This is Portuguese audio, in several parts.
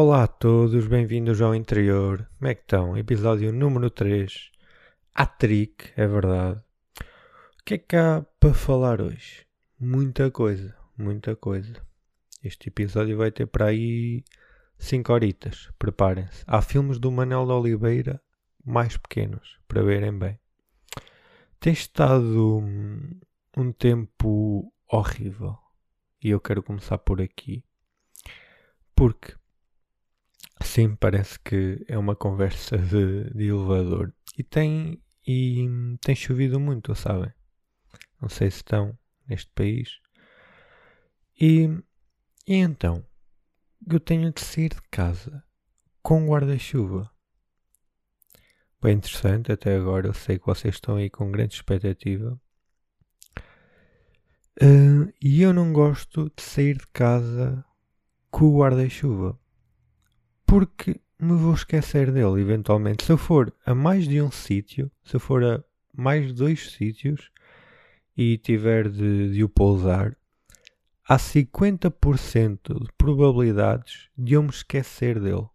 Olá a todos, bem-vindos ao interior. Como é que estão? Episódio número 3. Atric, é verdade. O que é que há para falar hoje? Muita coisa, muita coisa. Este episódio vai ter para aí 5 horitas, preparem-se. Há filmes do Manel de Oliveira mais pequenos, para verem bem. Tem estado um, um tempo horrível. E eu quero começar por aqui. Porque Sim, parece que é uma conversa de, de elevador. E tem, e tem chovido muito, sabem? Não sei se estão neste país. E, e então, eu tenho de sair de casa com guarda-chuva. Bem interessante, até agora eu sei que vocês estão aí com grande expectativa. Uh, e eu não gosto de sair de casa com o guarda-chuva porque me vou esquecer dele eventualmente. Se eu for a mais de um sítio, se eu for a mais dois sítios e tiver de, de o pousar, há 50% de probabilidades de eu me esquecer dele.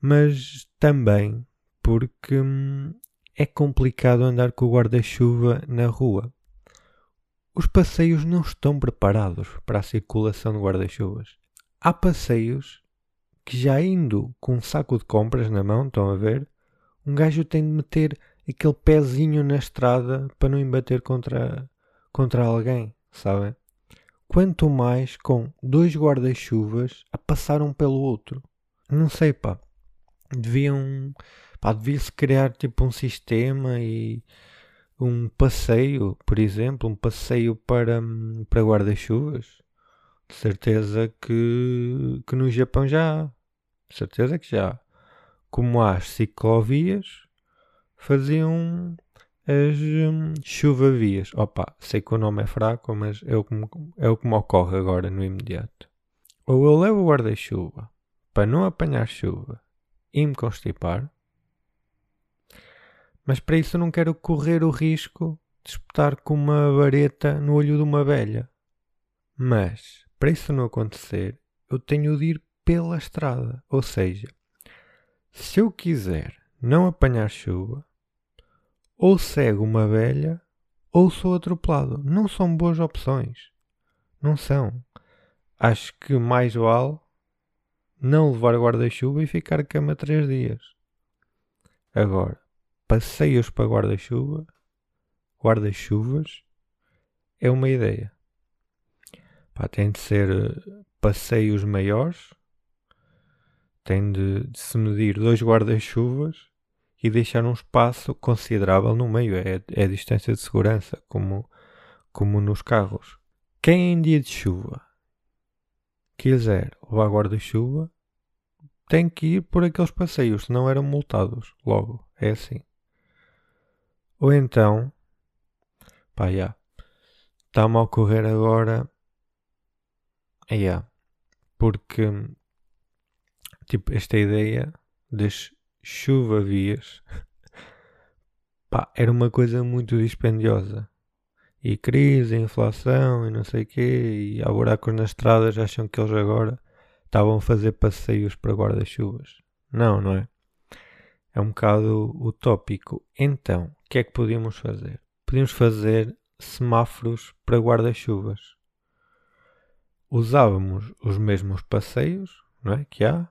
Mas também porque hum, é complicado andar com o guarda-chuva na rua. Os passeios não estão preparados para a circulação de guarda-chuvas. Há passeios que já indo com um saco de compras na mão, estão a ver, um gajo tem de meter aquele pezinho na estrada para não embater contra, contra alguém, sabem? Quanto mais com dois guarda-chuvas a passar um pelo outro. Não sei, pá. Deviam. Pá, devia-se criar tipo um sistema e um passeio, por exemplo, um passeio para, para guarda-chuvas. De certeza que, que no Japão já há certeza que já. Como as ciclovias, faziam as hum, chuva-vias. Opa, sei que o nome é fraco, mas é o, que me, é o que me ocorre agora no imediato. Ou eu levo o guarda-chuva para não apanhar chuva e me constipar, mas para isso eu não quero correr o risco de espetar com uma vareta no olho de uma velha. Mas, para isso não acontecer, eu tenho de ir pela estrada. Ou seja, se eu quiser não apanhar chuva, ou cego uma velha, ou sou atropelado. Não são boas opções. Não são. Acho que mais vale não levar guarda-chuva e ficar cama três dias. Agora, passeios para guarda-chuva, guarda-chuvas, é uma ideia. Pá, tem de ser eh, passeios maiores, tem de, de se medir dois guarda-chuvas e deixar um espaço considerável no meio. É, é a distância de segurança, como, como nos carros. Quem em dia de chuva quiser levar guarda-chuva tem que ir por aqueles passeios, senão eram multados logo. É assim. Ou então, pá, já. Está-me a ocorrer agora. Yeah, porque tipo, esta ideia das chuva-vias pá, era uma coisa muito dispendiosa. E crise, inflação e não sei o quê, e há buracos nas estradas, acham que eles agora estavam a fazer passeios para guarda-chuvas. Não, não é? É um bocado utópico. Então, o que é que podíamos fazer? Podíamos fazer semáforos para guarda-chuvas. Usávamos os mesmos passeios não é? que há,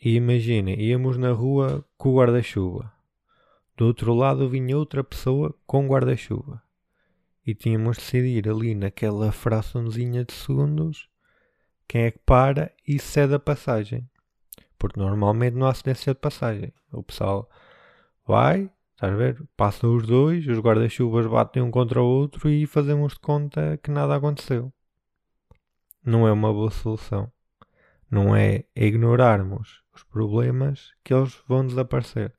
e imaginem, íamos na rua com o guarda-chuva. Do outro lado vinha outra pessoa com guarda-chuva. E tínhamos de decidir ali naquela fraçãozinha de segundos quem é que para e cede a passagem. Porque normalmente não há cedência de passagem. O pessoal vai, estás a ver? Passam os dois, os guarda-chuvas batem um contra o outro e fazemos de conta que nada aconteceu. Não é uma boa solução. Não é ignorarmos os problemas que eles vão desaparecer.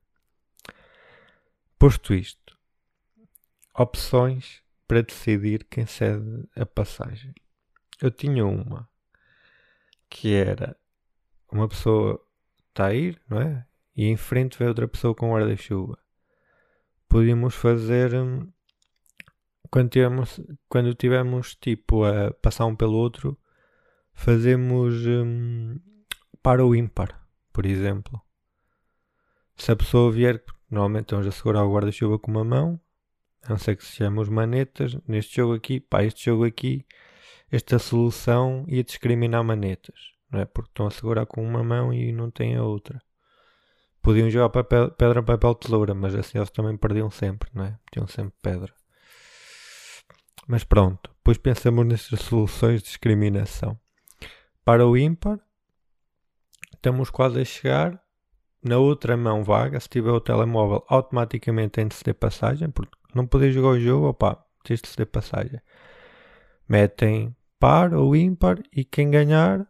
Posto isto, opções para decidir quem cede a passagem. Eu tinha uma que era uma pessoa está a ir, não é? E em frente vê outra pessoa com guarda-chuva. Podíamos fazer hum, quando tivemos, quando tivemos tipo a passar um pelo outro, fazemos um, para o ímpar, por exemplo. Se a pessoa vier, normalmente estamos a segurar o guarda-chuva com uma mão, a não ser que se chame os manetas, neste jogo aqui, pá, este jogo aqui, esta solução ia discriminar manetas, não é? Porque estão a segurar com uma mão e não têm a outra. Podiam jogar papel, pedra, papel, tesoura, mas assim eles também perdiam sempre, não é? Tinham sempre pedra. Mas pronto, depois pensamos nestas soluções de discriminação. Para o ímpar, estamos quase a chegar. Na outra mão vaga, se tiver o telemóvel, automaticamente tem de ceder passagem, porque não poder jogar o jogo, opá, tens de ceder passagem. Metem par ou ímpar e quem ganhar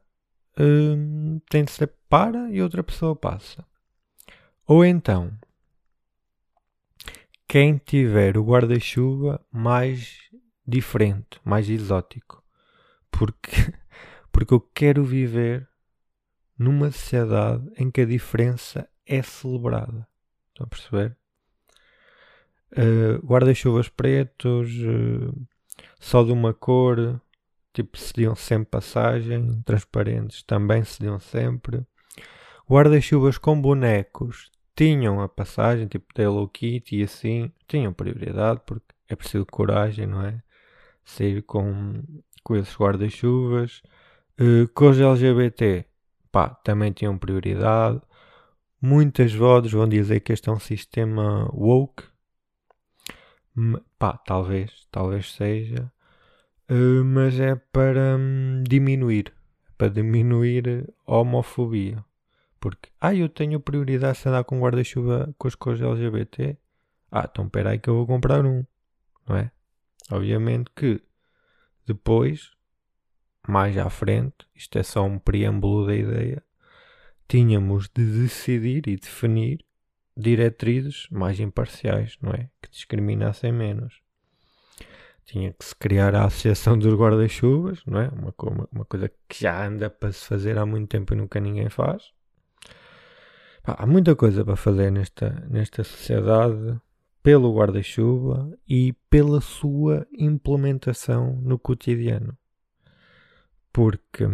hum, tem de ser para e outra pessoa passa. Ou então, quem tiver o guarda-chuva mais diferente, mais exótico. Porque, porque eu quero viver numa sociedade em que a diferença é celebrada. Estão a perceber? Uh, Guarda-chuvas pretos, uh, só de uma cor, tipo, cediam sempre passagem, transparentes também cediam sempre. Guarda-chuvas com bonecos tinham a passagem, tipo da Hello Kitty e assim, tinham prioridade porque é preciso coragem, não é? Sair com, com esses guarda-chuvas. Uh, com os LGBT, pá, também tinham prioridade. Muitas vozes vão dizer que este é um sistema woke. Pá, talvez, talvez seja. Uh, mas é para um, diminuir, para diminuir a homofobia. Porque, ah, eu tenho prioridade se andar com guarda-chuva com as cores LGBT. Ah, então espera aí que eu vou comprar um, não é? Obviamente que depois, mais à frente, isto é só um preâmbulo da ideia, tínhamos de decidir e definir diretrizes mais imparciais, não é? Que discriminassem menos. Tinha que se criar a Associação dos Guarda-Chuvas, não é? Uma, uma, uma coisa que já anda para se fazer há muito tempo e nunca ninguém faz há muita coisa para fazer nesta, nesta sociedade pelo guarda-chuva e pela sua implementação no cotidiano. Porque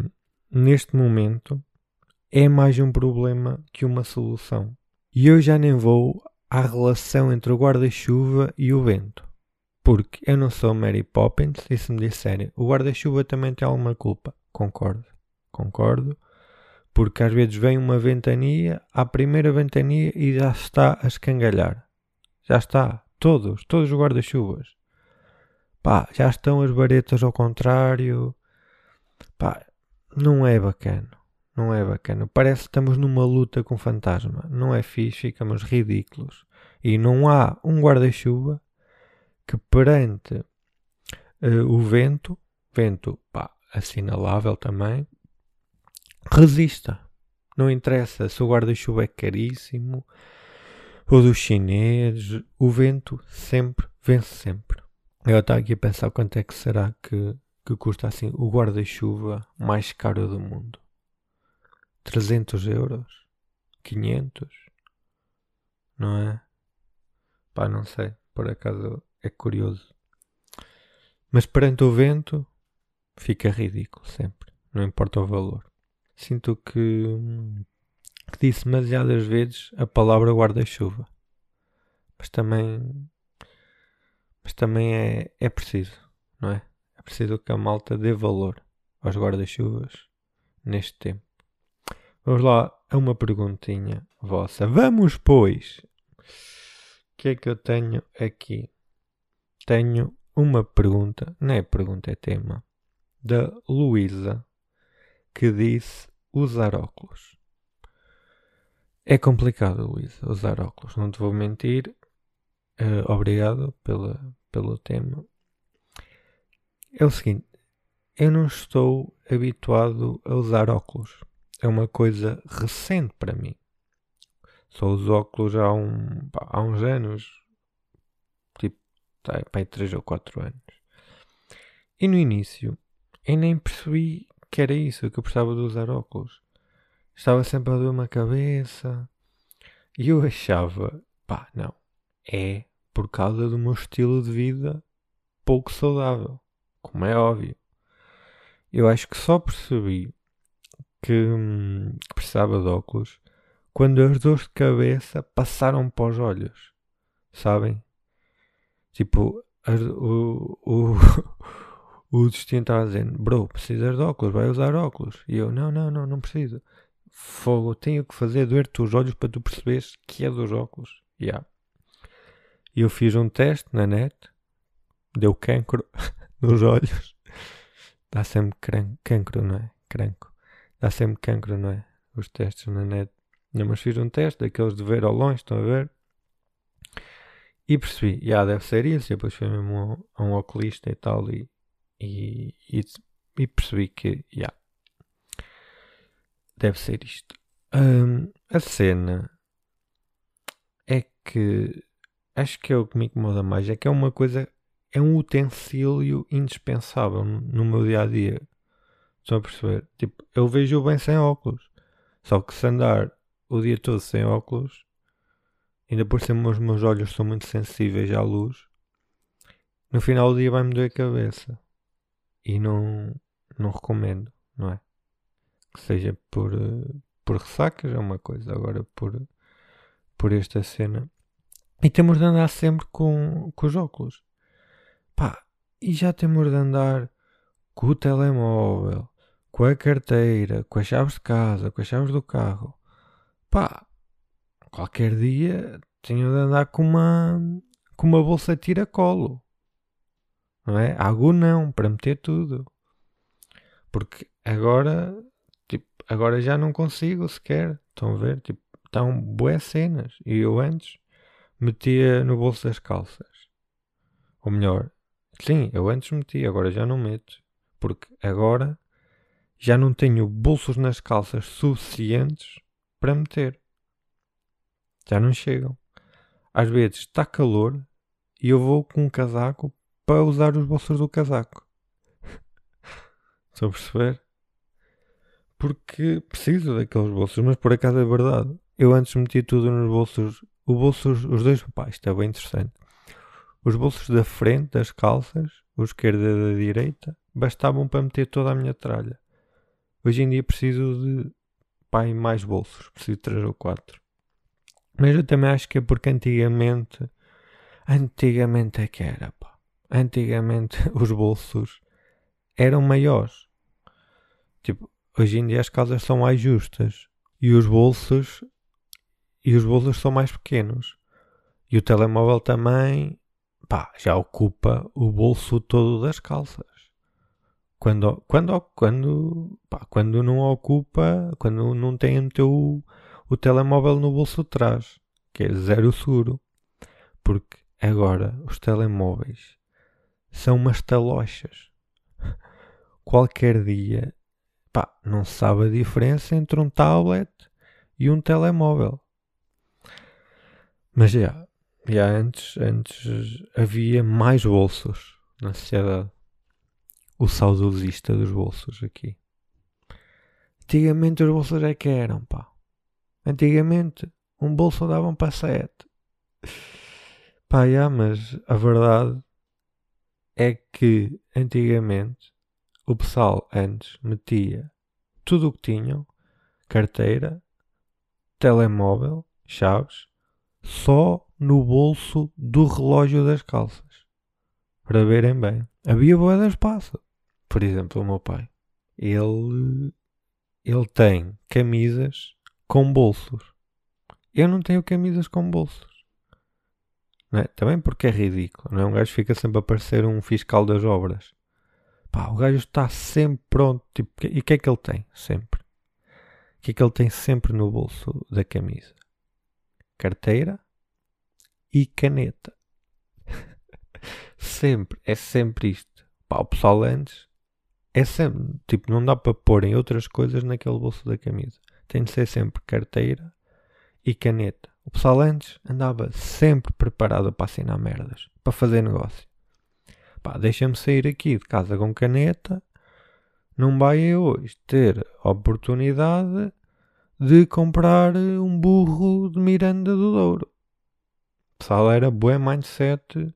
neste momento é mais um problema que uma solução. E eu já nem vou à relação entre o guarda-chuva e o vento. Porque eu não sou Mary Poppins e se me disserem o guarda-chuva também tem alguma culpa. Concordo. Concordo porque às vezes vem uma ventania, à primeira ventania e já está a escangalhar. Já está. Todos, todos os guarda-chuvas. Pá, já estão as varetas ao contrário. Pá, não é bacana. Não é bacana. Parece que estamos numa luta com fantasma. Não é fixe, ficamos ridículos. E não há um guarda-chuva que perante uh, o vento, vento pá, assinalável também, resista. Não interessa se o guarda-chuva é caríssimo ou dos chineses, o vento sempre vence sempre. Eu estava aqui a pensar quanto é que será que, que custa assim o guarda-chuva mais caro do mundo. 300 euros? 500? Não é? Pá, não sei. Por acaso é curioso. Mas perante o vento fica ridículo sempre. Não importa o valor sinto que, que disse demasiadas vezes a palavra guarda-chuva. Mas também, mas também é, é preciso, não é? Preciso que a malta dê valor aos guarda-chuvas neste tempo. Vamos lá a uma perguntinha vossa. Vamos, pois! O que é que eu tenho aqui? Tenho uma pergunta, não é pergunta, é tema, da Luísa que disse usar óculos. É complicado, Luísa, usar óculos. Não te vou mentir. Uh, obrigado pela, pelo tema. É o seguinte: eu não estou habituado a usar óculos. É uma coisa recente para mim. Só uso óculos há, um, há uns anos. Tipo, tá, para 3 ou 4 anos. E no início, eu nem percebi que era isso, que eu precisava de usar óculos. Estava sempre a doer-me a cabeça. E eu achava, pá, não, é por causa do meu estilo de vida pouco saudável, como é óbvio. Eu acho que só percebi que, hum, que precisava de óculos quando as dores de cabeça passaram para os olhos. Sabem? Tipo, as, o, o, o destino estava dizendo: Bro, precisas de óculos, vai usar óculos. E eu: Não, não, não, não preciso. Fogo, tenho que fazer doer-te os olhos para tu perceberes que é dos óculos. Yeah. Eu fiz um teste na net, deu cancro nos olhos. Dá sempre cancro, não é? Cranco. Dá sempre cancro, não é? Os testes na net. Não, mas fiz um teste daqueles de ver ao longe, estão a ver? E percebi, já yeah, deve ser isso. E depois fui mesmo a um, oculista e tal. E, e, e, e percebi que, já. Yeah, deve ser isto. Um, a cena é que acho que é o que me incomoda mais. É que é uma coisa, é um utensílio indispensável no meu dia a dia. Estão a perceber? Tipo, eu vejo bem sem óculos. Só que se andar o dia todo sem óculos, ainda por cima os meus olhos são muito sensíveis à luz, no final do dia vai-me doer a cabeça. E não, não recomendo, não é? Que seja por, por ressacas é uma coisa, agora por, por esta cena. E temos de andar sempre com, com os óculos. Pá, e já temos de andar com o telemóvel, com a carteira, com as chaves de casa, com as chaves do carro. Pá, qualquer dia tenho de andar com uma, com uma bolsa tira-colo. Não é? Algo não, para meter tudo. Porque agora, tipo, agora já não consigo sequer. Estão a ver? Tipo, estão boas cenas. E eu antes metia no bolso das calças. Ou melhor, sim, eu antes metia, agora já não meto. Porque agora já não tenho bolsos nas calças suficientes para meter. Já não chegam. Às vezes está calor e eu vou com um casaco para usar os bolsos do casaco. Estou a perceber? Porque preciso daqueles bolsos, mas por acaso é verdade. Eu antes metia tudo nos bolsos. O bolso, os dois, isto é bem interessante. Os bolsos da frente das calças, o esquerda e da direita, bastavam para meter toda a minha tralha. Hoje em dia preciso de pai mais bolsos, preciso de 3 ou 4. Mas eu também acho que é porque antigamente, antigamente é que era, pá. Antigamente os bolsos eram maiores. Tipo, hoje em dia as casas são mais justas e os bolsos e os bolsos são mais pequenos. E o telemóvel também, pá, já ocupa o bolso todo das calças. Quando, quando, quando, pá, quando não ocupa, quando não tem o teu o telemóvel no bolso de trás, que é zero seguro. Porque agora os telemóveis são umas talochas. Qualquer dia, pá, não sabe a diferença entre um tablet e um telemóvel. Mas já, já antes, antes havia mais bolsos na sociedade o saudosista dos bolsos aqui. Antigamente os bolsos é que eram, pá. Antigamente um bolso davam para sete. Pá, já, mas a verdade é que antigamente o pessoal antes metia tudo o que tinham, carteira, telemóvel, chaves, só no bolso do relógio das calças. Para verem bem. Havia boa de espaço. Por exemplo, o meu pai. Ele, ele tem camisas com bolsos. Eu não tenho camisas com bolsos. É? Também porque é ridículo. Não é? Um gajo fica sempre a parecer um fiscal das obras. Pá, o gajo está sempre pronto. Tipo, e o que é que ele tem? Sempre. O que é que ele tem sempre no bolso da camisa? Carteira e caneta. sempre. É sempre isto. Pá, o pessoal antes é sempre, tipo, não dá para pôr em outras coisas naquele bolso da camisa. Tem de ser sempre carteira e caneta. O pessoal antes andava sempre preparado para assinar merdas, para fazer negócio. Pá, deixa-me sair aqui de casa com caneta, não vai eu hoje ter oportunidade de comprar um burro de Miranda do Douro. O pessoal era bué mindset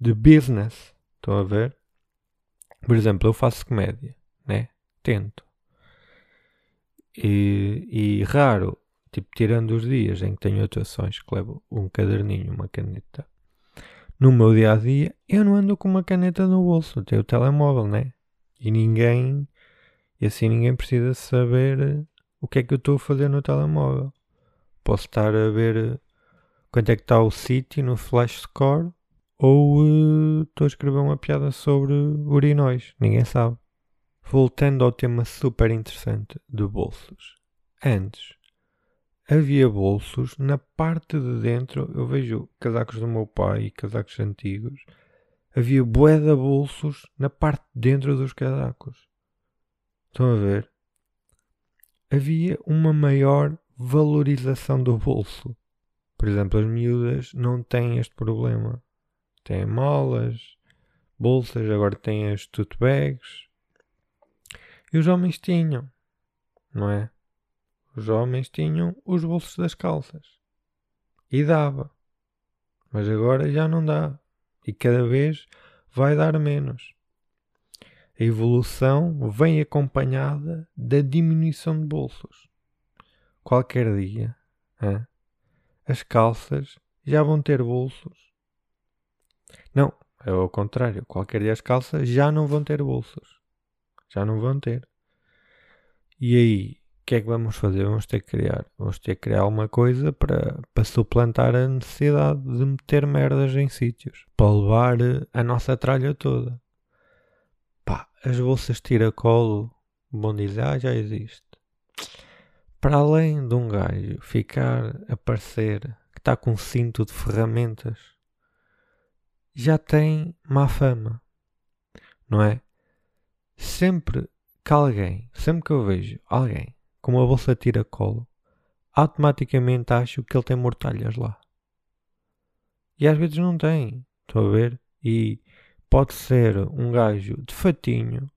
de business. Estão a ver? Por exemplo, eu faço comédia, né? Tento. E, e raro, tipo, tirando os dias em que tenho atuações que levo um caderninho, uma caneta. No meu dia a dia, eu não ando com uma caneta no bolso, tenho o telemóvel, né? E ninguém, e assim ninguém precisa saber o que é que eu estou a fazer no telemóvel. Posso estar a ver quanto é que está o sítio no flash score ou uh, estou a escrever uma piada sobre urinóis, ninguém sabe. Voltando ao tema super interessante de bolsos. Antes, havia bolsos na parte de dentro. Eu vejo casacos do meu pai e casacos antigos. Havia bué de bolsos na parte de dentro dos casacos. Estão a ver? Havia uma maior valorização do bolso. Por exemplo, as miúdas não têm este problema. Têm malas, bolsas, agora têm as tote bags e os homens tinham, não é? Os homens tinham os bolsos das calças. E dava. Mas agora já não dá. E cada vez vai dar menos. A evolução vem acompanhada da diminuição de bolsos. Qualquer dia, as calças já vão ter bolsos. Não, é ao contrário. Qualquer dia as calças já não vão ter bolsos. Já não vão ter. E aí, o que é que vamos fazer? Vamos ter que criar. Vamos ter que criar alguma coisa para, para suplantar a necessidade de meter merdas em sítios. Para levar a nossa tralha toda. Pá, as bolsas tiracolo, bom dizer, ah, já existe. Para além de um gajo ficar a parecer que está com um cinto de ferramentas, já tem má fama. Não é? Sempre que alguém, sempre que eu vejo alguém com uma bolsa tira-colo, automaticamente acho que ele tem mortalhas lá. E às vezes não tem, estou a ver? E pode ser um gajo de fatinho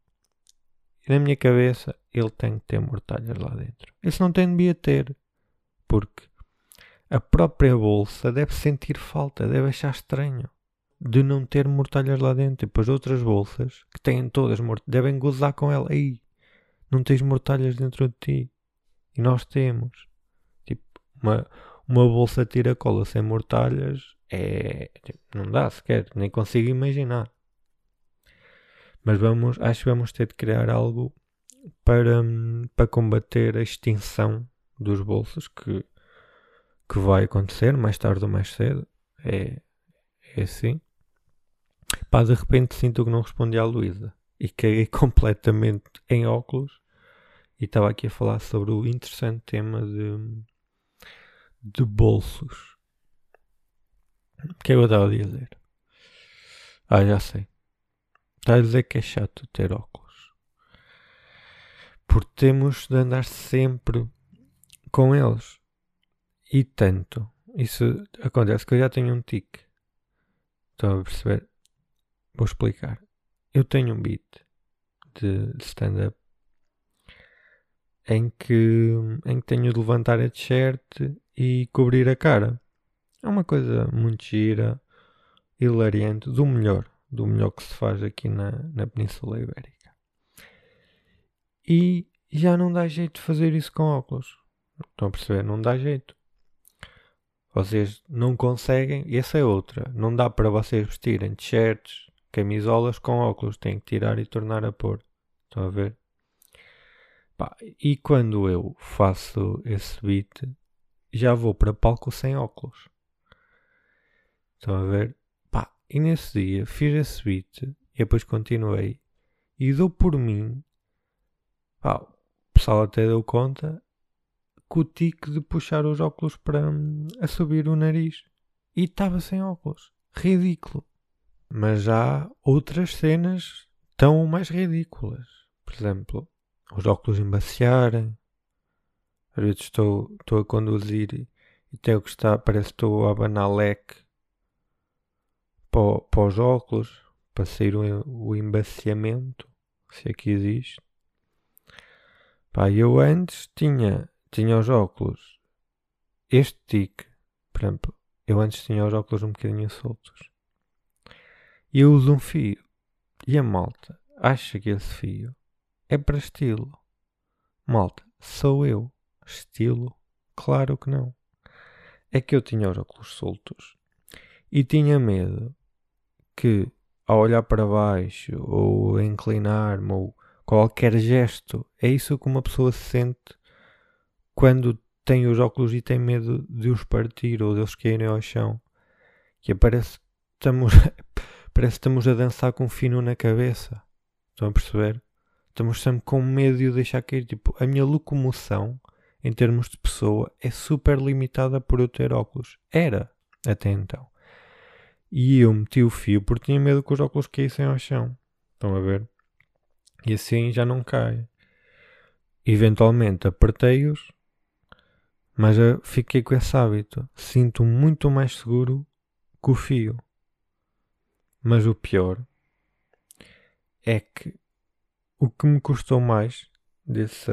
na minha cabeça ele tem que ter mortalhas lá dentro. Esse não tem devia ter, porque a própria bolsa deve sentir falta, deve achar estranho de não ter mortalhas lá dentro. E depois outras bolsas que têm todas devem gozar com ela. Aí, não tens mortalhas dentro de ti. E nós temos. Tipo, uma, uma bolsa tira-cola sem mortalhas é. Tipo, não dá sequer, nem consigo imaginar. Mas vamos, acho que vamos ter de criar algo para, para combater a extinção dos bolsos que, que vai acontecer mais tarde ou mais cedo. É, é assim. Pá, de repente sinto que não respondi à Luísa e caguei completamente em óculos e estava aqui a falar sobre o interessante tema de, de bolsos. O que é que eu estava a dizer? Ah, já sei. Está a dizer que é chato ter óculos. Porque temos de andar sempre com eles. E tanto. Isso acontece que eu já tenho um tique. Estão a perceber? Vou explicar. Eu tenho um beat de, stand-up em que, em que tenho de levantar a t-shirt e cobrir a cara. É uma coisa muito gira, hilariante, do melhor, do melhor que se faz aqui na, na Península Ibérica. E já não dá jeito de fazer isso com óculos. Estão a perceber? Não dá jeito. Vocês não conseguem, essa é outra. Não dá para vocês vestirem t-shirts, camisolas com óculos, tem que tirar e tornar a pôr. Estão a ver? Pá, e quando eu faço esse beat, já vou para palco sem óculos. Estão a ver? E nesse dia fiz esse beat e depois continuei e dou por mim. Pá, o pessoal até deu conta com o tique de puxar os óculos para hum, a subir o nariz. E estava sem óculos. Ridículo. Mas há outras cenas tão mais ridículas. Por exemplo, os óculos embaciarem. Às vezes estou, estou a conduzir e, e tenho que estar, parece que estou a abanar leque para, para os óculos, para sair o, o embaciamento, se aqui existe. Pá, eu antes tinha, tinha os óculos, este tique, por exemplo, eu antes tinha os óculos um bocadinho soltos. E eu uso um fio. E a malta acha que esse fio é para estilo. Malta, sou eu. Estilo? Claro que não. É que eu tinha os óculos soltos e tinha medo que ao olhar para baixo ou a inclinar-me ou qualquer gesto, é isso que uma pessoa se sente quando tem os óculos e tem medo de os partir ou de eles caírem ao chão. Que parece estamos, parece estamos a dançar com um fino na cabeça. Estão a perceber? Estamos sempre com medo de o deixar cair. Tipo, a minha locomoção, em termos de pessoa, é super limitada por eu ter óculos. Era, até então. E eu meti o fio porque tinha medo que os óculos caíssem ao chão. Estão a ver? E assim já não cai. Eventualmente apertei-os mas fiquei com esse hábito. Sinto muito mais seguro que o fio. Mas o pior é que o que me custou mais desse,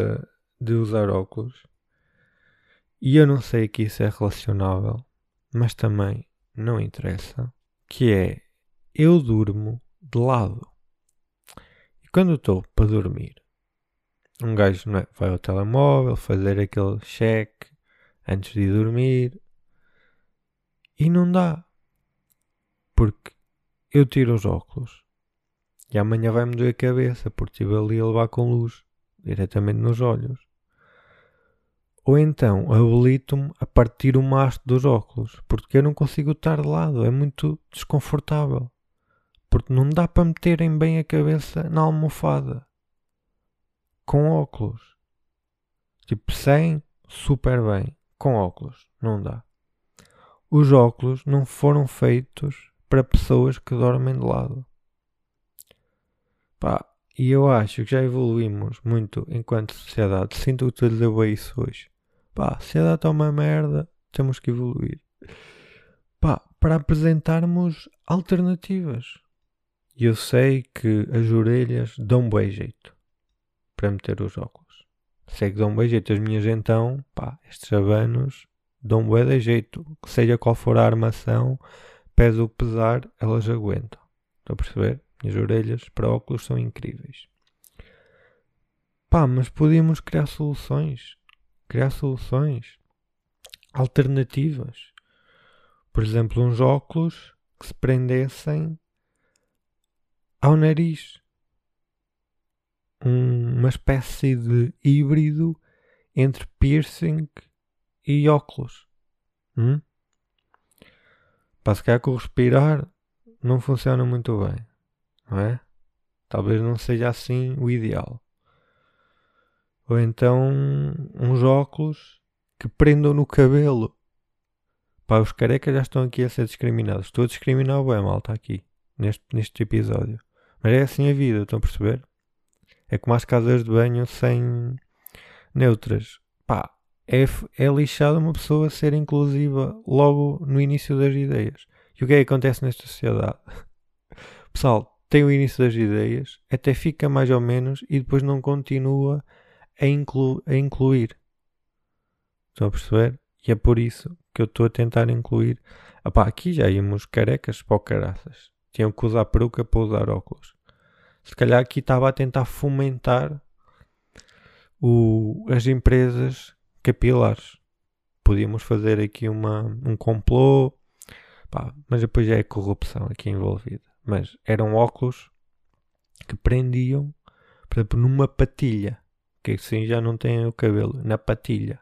de usar óculos, e eu não sei que isso é relacionável, mas também não interessa, que é eu durmo de lado. E quando estou para dormir, um gajo é, vai ao telemóvel fazer aquele cheque antes de dormir. E não dá. Porque eu tiro os óculos e amanhã vai-me doer a cabeça porque estive ali a levar com luz diretamente nos olhos. Ou então habilito-me a partir o mastro dos óculos porque eu não consigo estar de lado, é muito desconfortável. Porque não dá para meterem bem a cabeça na almofada com óculos. Tipo, sem, super bem com óculos. Não dá. Os óculos não foram feitos para pessoas que dormem de lado. Pá, e eu acho que já evoluímos muito enquanto sociedade. Sinto que te lhe isso hoje. Pá, a sociedade está uma merda, temos que evoluir. Pá, para apresentarmos alternativas. E eu sei que as orelhas dão bem jeito para meter os óculos. Sei que dão bem jeito as minhas então, pá, estes abanos dão bem de jeito. Seja qual for a armação, pese o que pesar, elas aguentam. Estão a perceber? Minhas orelhas para óculos são incríveis. Pá, mas podíamos criar soluções. Criar soluções alternativas. Por exemplo, uns óculos que se prendessem ao nariz um, uma espécie de híbrido entre piercing e óculos. Hum? Para se calhar com respirar não funciona muito bem, não é? Talvez não seja assim o ideal. Ou então uns óculos que prendam no cabelo. Pá, os carecas já estão aqui a ser discriminados. Estou a discriminar bem, malta, aqui, neste, neste episódio. Mas é assim a vida, estão a perceber? É como as casas de banho sem neutras. Pá, é, é lixado uma pessoa ser inclusiva logo no início das ideias. E o que é que acontece nesta sociedade? Pessoal, tem o início das ideias, até fica mais ou menos e depois não continua a, inclu a incluir. Estão a perceber? E é por isso que eu estou a tentar incluir. Epá, aqui já íamos carecas para o caraças. Tinham que usar peruca para usar óculos se calhar aqui estava a tentar fomentar o, as empresas capilares. Podíamos fazer aqui uma, um complô, pá, mas depois já é corrupção aqui envolvida. Mas eram óculos que prendiam, por exemplo, numa patilha, que assim já não tem o cabelo, na patilha.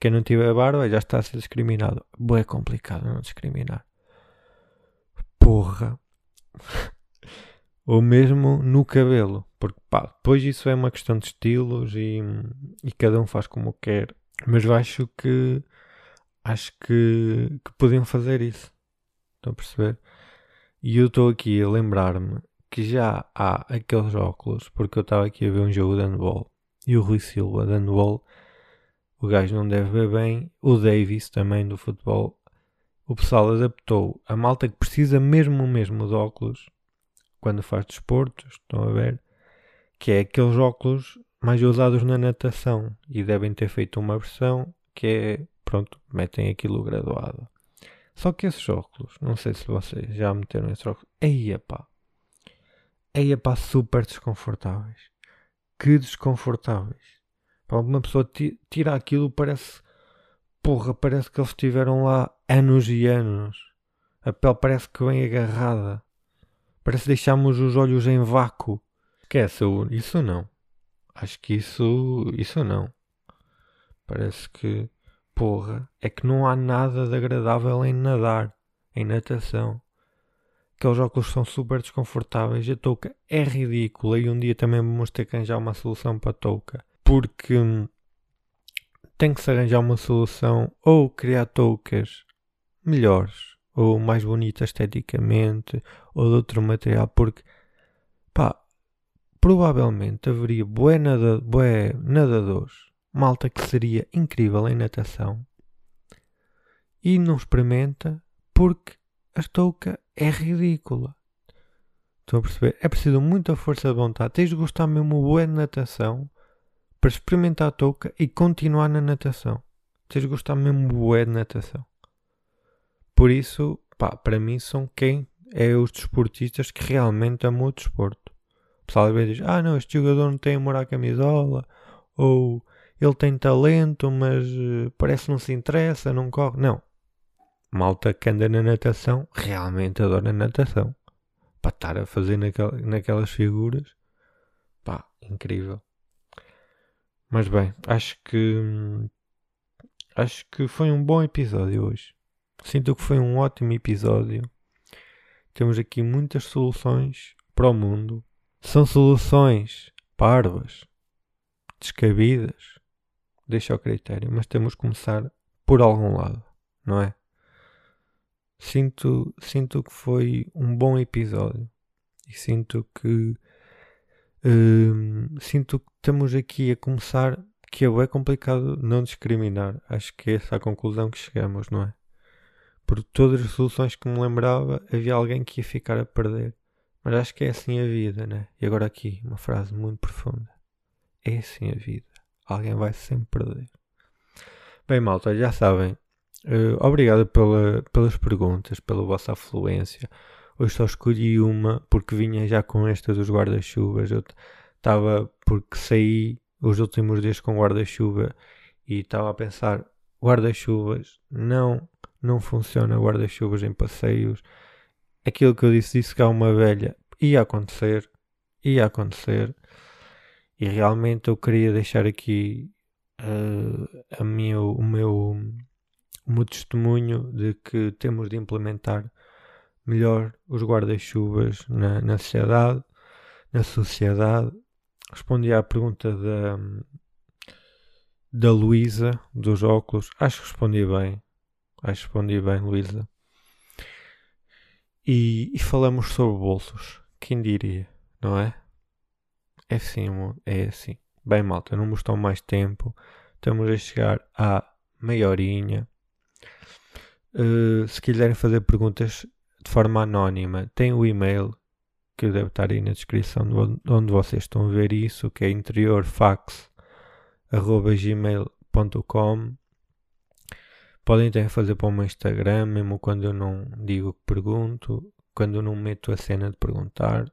Quem não tiver barba já está a ser discriminado. Boa, é complicado não discriminar. Porra ou mesmo no cabelo, porque pá, depois isso é uma questão de estilos e, e cada um faz como quer. Mas acho que acho que, que podiam fazer isso. Estão a perceber? E eu estou aqui a lembrar-me que já há aqueles óculos, porque eu estava aqui a ver um jogo de handball e o Rui Silva de handball, o gajo não deve ver bem, o Davis também do futebol. O pessoal adaptou a malta que precisa mesmo mesmo de óculos quando faz desporto, estão a ver, que é aqueles óculos mais usados na natação e devem ter feito uma versão que é, pronto, metem aquilo graduado. Só que esses óculos, não sei se vocês já meteram esses óculos, eia pá, eia pá, super desconfortáveis. Que desconfortáveis. Para uma pessoa tira aquilo, parece. Porra, parece que eles estiveram lá anos e anos. A pele parece que vem agarrada. Parece que deixamos os olhos em vácuo. Esquece, isso não. Acho que isso. Isso não. Parece que. Porra, é que não há nada de agradável em nadar, em natação. Aqueles óculos são super desconfortáveis. A touca é ridícula e um dia também vamos ter que arranjar uma solução para a touca. Porque hum, tem que se arranjar uma solução ou criar toucas melhores ou mais bonitas esteticamente ou de outro material. Porque, pá, provavelmente haveria bué, nada, bué nadadores malta que seria incrível em natação e não experimenta porque a touca é ridícula. Estão a perceber? É preciso muita força de vontade. Tens de gostar mesmo bué de natação para experimentar a touca e continuar na natação. Tens de gostar mesmo bué de natação. Por isso, pá, para mim são quem é os desportistas que realmente amam o desporto. O pessoal às vezes diz, ah não, este jogador não tem amor à camisola, ou ele tem talento, mas uh, parece que não se interessa, não corre. Não. Malta que anda na natação realmente adora natação. Para estar a fazer naquel, naquelas figuras. Pá, incrível. Mas bem, acho que. Acho que foi um bom episódio hoje. Sinto que foi um ótimo episódio. Temos aqui muitas soluções para o mundo. São soluções parvas, descabidas, deixa ao critério, mas temos que começar por algum lado, não é? Sinto, sinto que foi um bom episódio e sinto que hum, sinto que estamos aqui a começar que é complicado não discriminar. Acho que é essa a conclusão que chegamos, não é? Por todas as soluções que me lembrava, havia alguém que ia ficar a perder. Mas acho que é assim a vida, né? E agora aqui, uma frase muito profunda. É assim a vida. Alguém vai sempre perder. Bem, malta, já sabem. Uh, obrigado pela, pelas perguntas, pela vossa afluência. Hoje só escolhi uma porque vinha já com esta dos guarda-chuvas. Eu estava porque saí os últimos dias com guarda-chuva e estava a pensar: guarda-chuvas não, não funciona guarda-chuvas em passeios. Aquilo que eu disse, disse que há uma velha, ia acontecer, ia acontecer. E realmente eu queria deixar aqui uh, a meu, o, meu, o meu testemunho de que temos de implementar melhor os guarda-chuvas na, na sociedade. Na sociedade. Respondi à pergunta da, da Luísa dos óculos. Acho que respondi bem. Acho que respondi bem, Luísa. E, e falamos sobre bolsos. Quem diria, não é? É assim, é assim. Bem, malta, não mostrou mais tempo. Estamos a chegar à meia horinha. Uh, se quiserem fazer perguntas de forma anónima, tem o e-mail que deve estar aí na descrição de onde vocês estão a ver isso, que é interiorfax.gmail.com Podem também fazer para o meu Instagram, mesmo quando eu não digo que pergunto, quando eu não meto a cena de perguntar.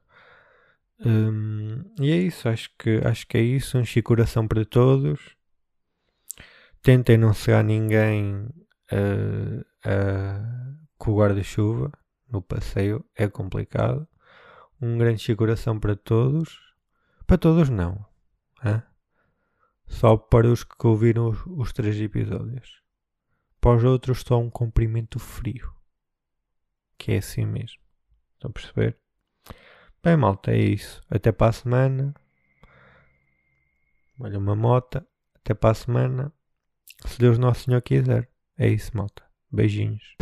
Um, e é isso, acho que, acho que é isso. Um chico coração para todos. Tentem não cegar ninguém uh, uh, com o guarda-chuva no passeio, é complicado. Um grande coração para todos. Para todos, não. Hã? Só para os que ouviram os, os três episódios. Para os outros, só um cumprimento frio. Que é assim mesmo. Estão a perceber? Bem, malta, é isso. Até para a semana. Olha uma mota. Até para a semana. Se Deus Nosso Senhor quiser. É isso, malta. Beijinhos.